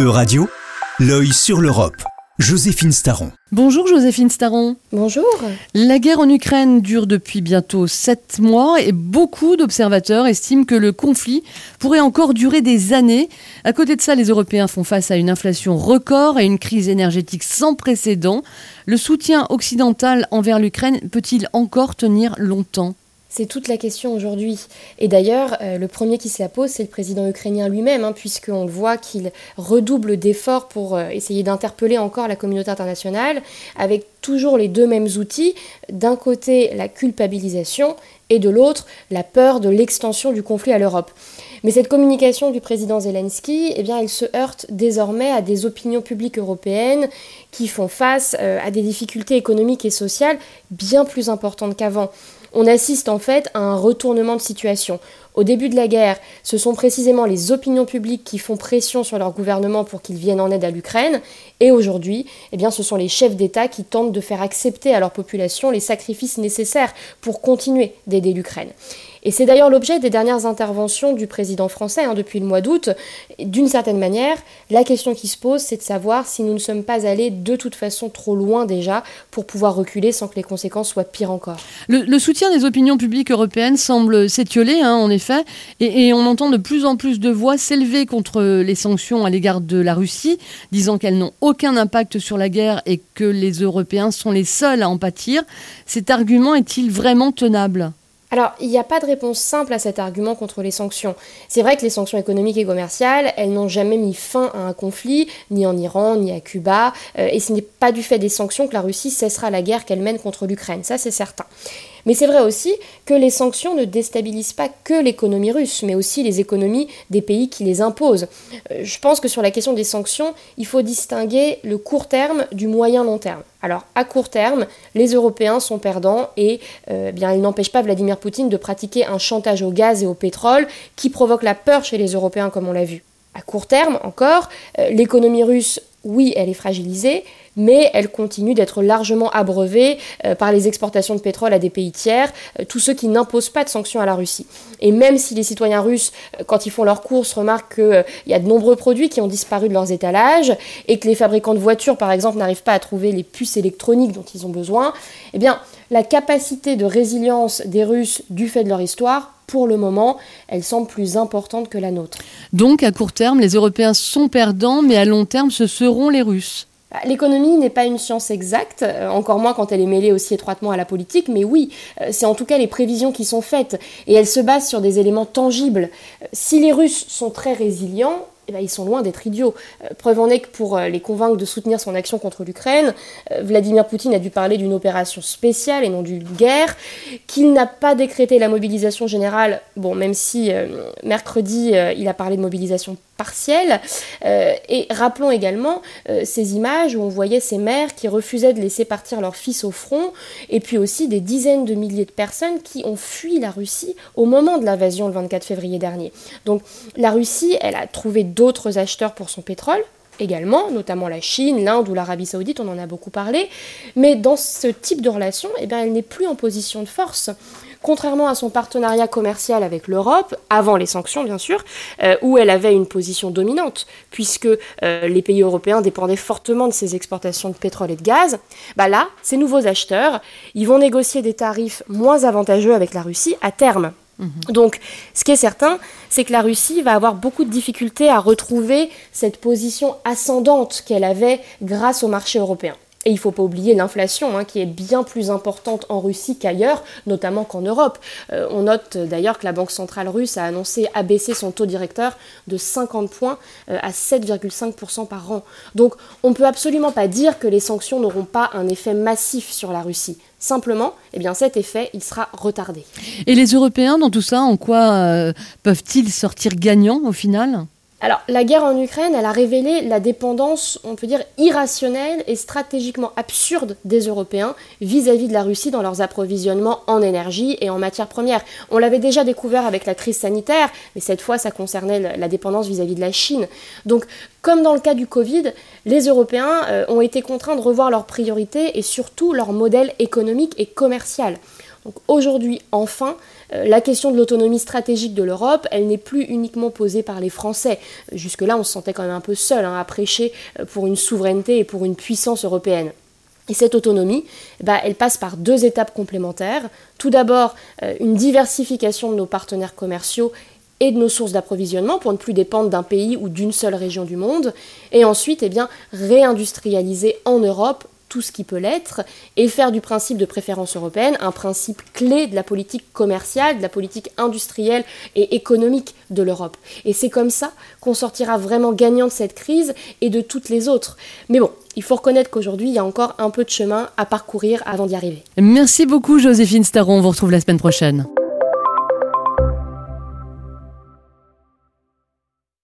E-Radio, l'œil sur l'Europe. Joséphine Staron. Bonjour Joséphine Staron. Bonjour. La guerre en Ukraine dure depuis bientôt sept mois et beaucoup d'observateurs estiment que le conflit pourrait encore durer des années. À côté de ça, les Européens font face à une inflation record et une crise énergétique sans précédent. Le soutien occidental envers l'Ukraine peut-il encore tenir longtemps? C'est toute la question aujourd'hui. Et d'ailleurs, euh, le premier qui se la pose, c'est le président ukrainien lui-même, hein, puisqu'on le voit qu'il redouble d'efforts pour euh, essayer d'interpeller encore la communauté internationale, avec toujours les deux mêmes outils. D'un côté, la culpabilisation, et de l'autre, la peur de l'extension du conflit à l'Europe. Mais cette communication du président Zelensky, eh elle se heurte désormais à des opinions publiques européennes qui font face euh, à des difficultés économiques et sociales bien plus importantes qu'avant on assiste en fait à un retournement de situation. Au début de la guerre, ce sont précisément les opinions publiques qui font pression sur leur gouvernement pour qu'ils viennent en aide à l'Ukraine. Et aujourd'hui, eh ce sont les chefs d'État qui tentent de faire accepter à leur population les sacrifices nécessaires pour continuer d'aider l'Ukraine. Et c'est d'ailleurs l'objet des dernières interventions du président français hein, depuis le mois d'août. D'une certaine manière, la question qui se pose, c'est de savoir si nous ne sommes pas allés de toute façon trop loin déjà pour pouvoir reculer sans que les conséquences soient pires encore. Le, soutien des opinions publiques européennes semble s'étioler, hein, en effet, et, et on entend de plus en plus de voix s'élever contre les sanctions à l'égard de la Russie, disant qu'elles n'ont aucun impact sur la guerre et que les Européens sont les seuls à en pâtir. Cet argument est-il vraiment tenable? Alors, il n'y a pas de réponse simple à cet argument contre les sanctions. C'est vrai que les sanctions économiques et commerciales, elles n'ont jamais mis fin à un conflit, ni en Iran, ni à Cuba, euh, et ce n'est pas du fait des sanctions que la Russie cessera la guerre qu'elle mène contre l'Ukraine, ça c'est certain. Mais c'est vrai aussi que les sanctions ne déstabilisent pas que l'économie russe, mais aussi les économies des pays qui les imposent. Euh, je pense que sur la question des sanctions, il faut distinguer le court terme du moyen long terme. Alors à court terme, les Européens sont perdants et euh, bien ils n'empêchent pas Vladimir Poutine de pratiquer un chantage au gaz et au pétrole qui provoque la peur chez les Européens comme on l'a vu. À court terme encore, euh, l'économie russe oui, elle est fragilisée, mais elle continue d'être largement abreuvée euh, par les exportations de pétrole à des pays tiers, euh, tous ceux qui n'imposent pas de sanctions à la Russie. Et même si les citoyens russes, euh, quand ils font leurs courses, remarquent qu'il y a de nombreux produits qui ont disparu de leurs étalages, et que les fabricants de voitures, par exemple, n'arrivent pas à trouver les puces électroniques dont ils ont besoin, eh bien, la capacité de résilience des Russes du fait de leur histoire pour le moment, elle semble plus importante que la nôtre. Donc, à court terme, les Européens sont perdants, mais à long terme, ce seront les Russes. Bah, l'économie n'est pas une science exacte, euh, encore moins quand elle est mêlée aussi étroitement à la politique, mais oui, euh, c'est en tout cas les prévisions qui sont faites, et elles se basent sur des éléments tangibles. Euh, si les Russes sont très résilients, eh ben, ils sont loin d'être idiots. Euh, preuve en est que pour euh, les convaincre de soutenir son action contre l'Ukraine, euh, Vladimir Poutine a dû parler d'une opération spéciale et non d'une guerre, qu'il n'a pas décrété la mobilisation générale, bon, même si mercredi il a parlé de mobilisation partielle. et rappelons également ces images où on voyait ces mères qui refusaient de laisser partir leurs fils au front, et puis aussi des dizaines de milliers de personnes qui ont fui la Russie au moment de l'invasion le 24 février dernier. Donc la Russie, elle a trouvé d'autres acheteurs pour son pétrole également, notamment la Chine, l'Inde ou l'Arabie Saoudite, on en a beaucoup parlé. Mais dans ce type de relation, eh bien, elle n'est plus en position de force. Contrairement à son partenariat commercial avec l'Europe, avant les sanctions bien sûr, euh, où elle avait une position dominante, puisque euh, les pays européens dépendaient fortement de ses exportations de pétrole et de gaz, bah là, ces nouveaux acheteurs, ils vont négocier des tarifs moins avantageux avec la Russie à terme. Mhm. Donc, ce qui est certain, c'est que la Russie va avoir beaucoup de difficultés à retrouver cette position ascendante qu'elle avait grâce au marché européen. Et il ne faut pas oublier l'inflation, hein, qui est bien plus importante en Russie qu'ailleurs, notamment qu'en Europe. Euh, on note d'ailleurs que la Banque centrale russe a annoncé abaisser son taux directeur de 50 points euh, à 7,5% par an. Donc on ne peut absolument pas dire que les sanctions n'auront pas un effet massif sur la Russie. Simplement, eh cet effet, il sera retardé. Et les Européens, dans tout ça, en quoi euh, peuvent-ils sortir gagnants au final? Alors, la guerre en Ukraine, elle a révélé la dépendance, on peut dire, irrationnelle et stratégiquement absurde des Européens vis-à-vis de la Russie dans leurs approvisionnements en énergie et en matières premières. On l'avait déjà découvert avec la crise sanitaire, mais cette fois, ça concernait la dépendance vis-à-vis de la Chine. Donc, comme dans le cas du Covid, les Européens euh, ont été contraints de revoir leurs priorités et surtout leur modèle économique et commercial Aujourd'hui, enfin, euh, la question de l'autonomie stratégique de l'Europe, elle n'est plus uniquement posée par les Français. Jusque-là, on se sentait quand même un peu seul hein, à prêcher euh, pour une souveraineté et pour une puissance européenne. Et cette autonomie, bah, elle passe par deux étapes complémentaires. Tout d'abord, euh, une diversification de nos partenaires commerciaux et de nos sources d'approvisionnement pour ne plus dépendre d'un pays ou d'une seule région du monde. Et ensuite, eh réindustrialiser en Europe tout ce qui peut l'être, et faire du principe de préférence européenne un principe clé de la politique commerciale, de la politique industrielle et économique de l'Europe. Et c'est comme ça qu'on sortira vraiment gagnant de cette crise et de toutes les autres. Mais bon, il faut reconnaître qu'aujourd'hui, il y a encore un peu de chemin à parcourir avant d'y arriver. Merci beaucoup Joséphine Staron, on vous retrouve la semaine prochaine.